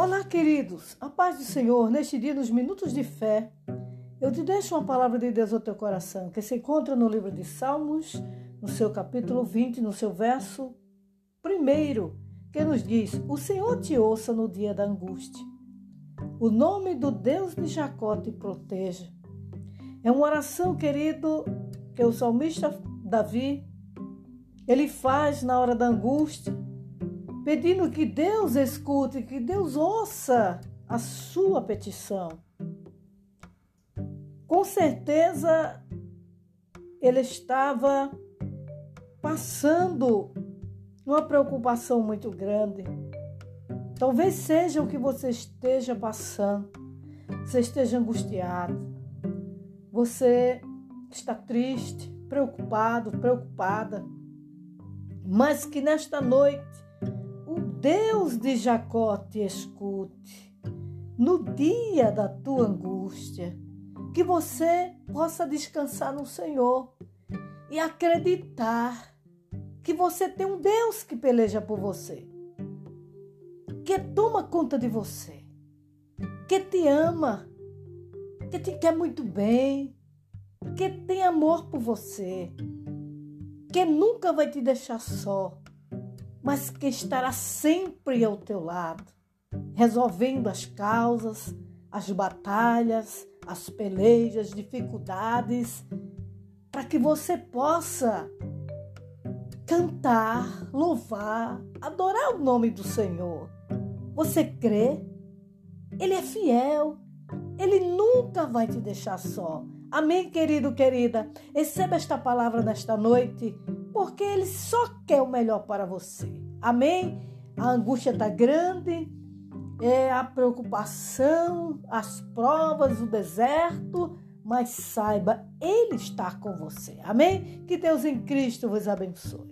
Olá, queridos. A paz do Senhor, neste dia, nos minutos de fé, eu te deixo uma palavra de Deus ao teu coração, que se encontra no livro de Salmos, no seu capítulo 20, no seu verso primeiro, que nos diz: O Senhor te ouça no dia da angústia. O nome do Deus de Jacó te proteja. É uma oração, querido, que o salmista Davi ele faz na hora da angústia pedindo que Deus escute, que Deus ouça a sua petição. Com certeza ele estava passando uma preocupação muito grande. Talvez seja o que você esteja passando. Você esteja angustiado. Você está triste, preocupado, preocupada. Mas que nesta noite Deus de Jacó te escute no dia da tua angústia, que você possa descansar no Senhor e acreditar que você tem um Deus que peleja por você, que toma conta de você, que te ama, que te quer muito bem, que tem amor por você, que nunca vai te deixar só mas que estará sempre ao teu lado, resolvendo as causas, as batalhas, as pelejas, dificuldades, para que você possa cantar, louvar, adorar o nome do Senhor. Você crê? Ele é fiel. Ele nunca vai te deixar só. Amém, querido, querida? Receba esta palavra nesta noite porque Ele só quer o melhor para você. Amém? A angústia está grande, é a preocupação, as provas, o deserto, mas saiba, Ele está com você. Amém? Que Deus em Cristo vos abençoe.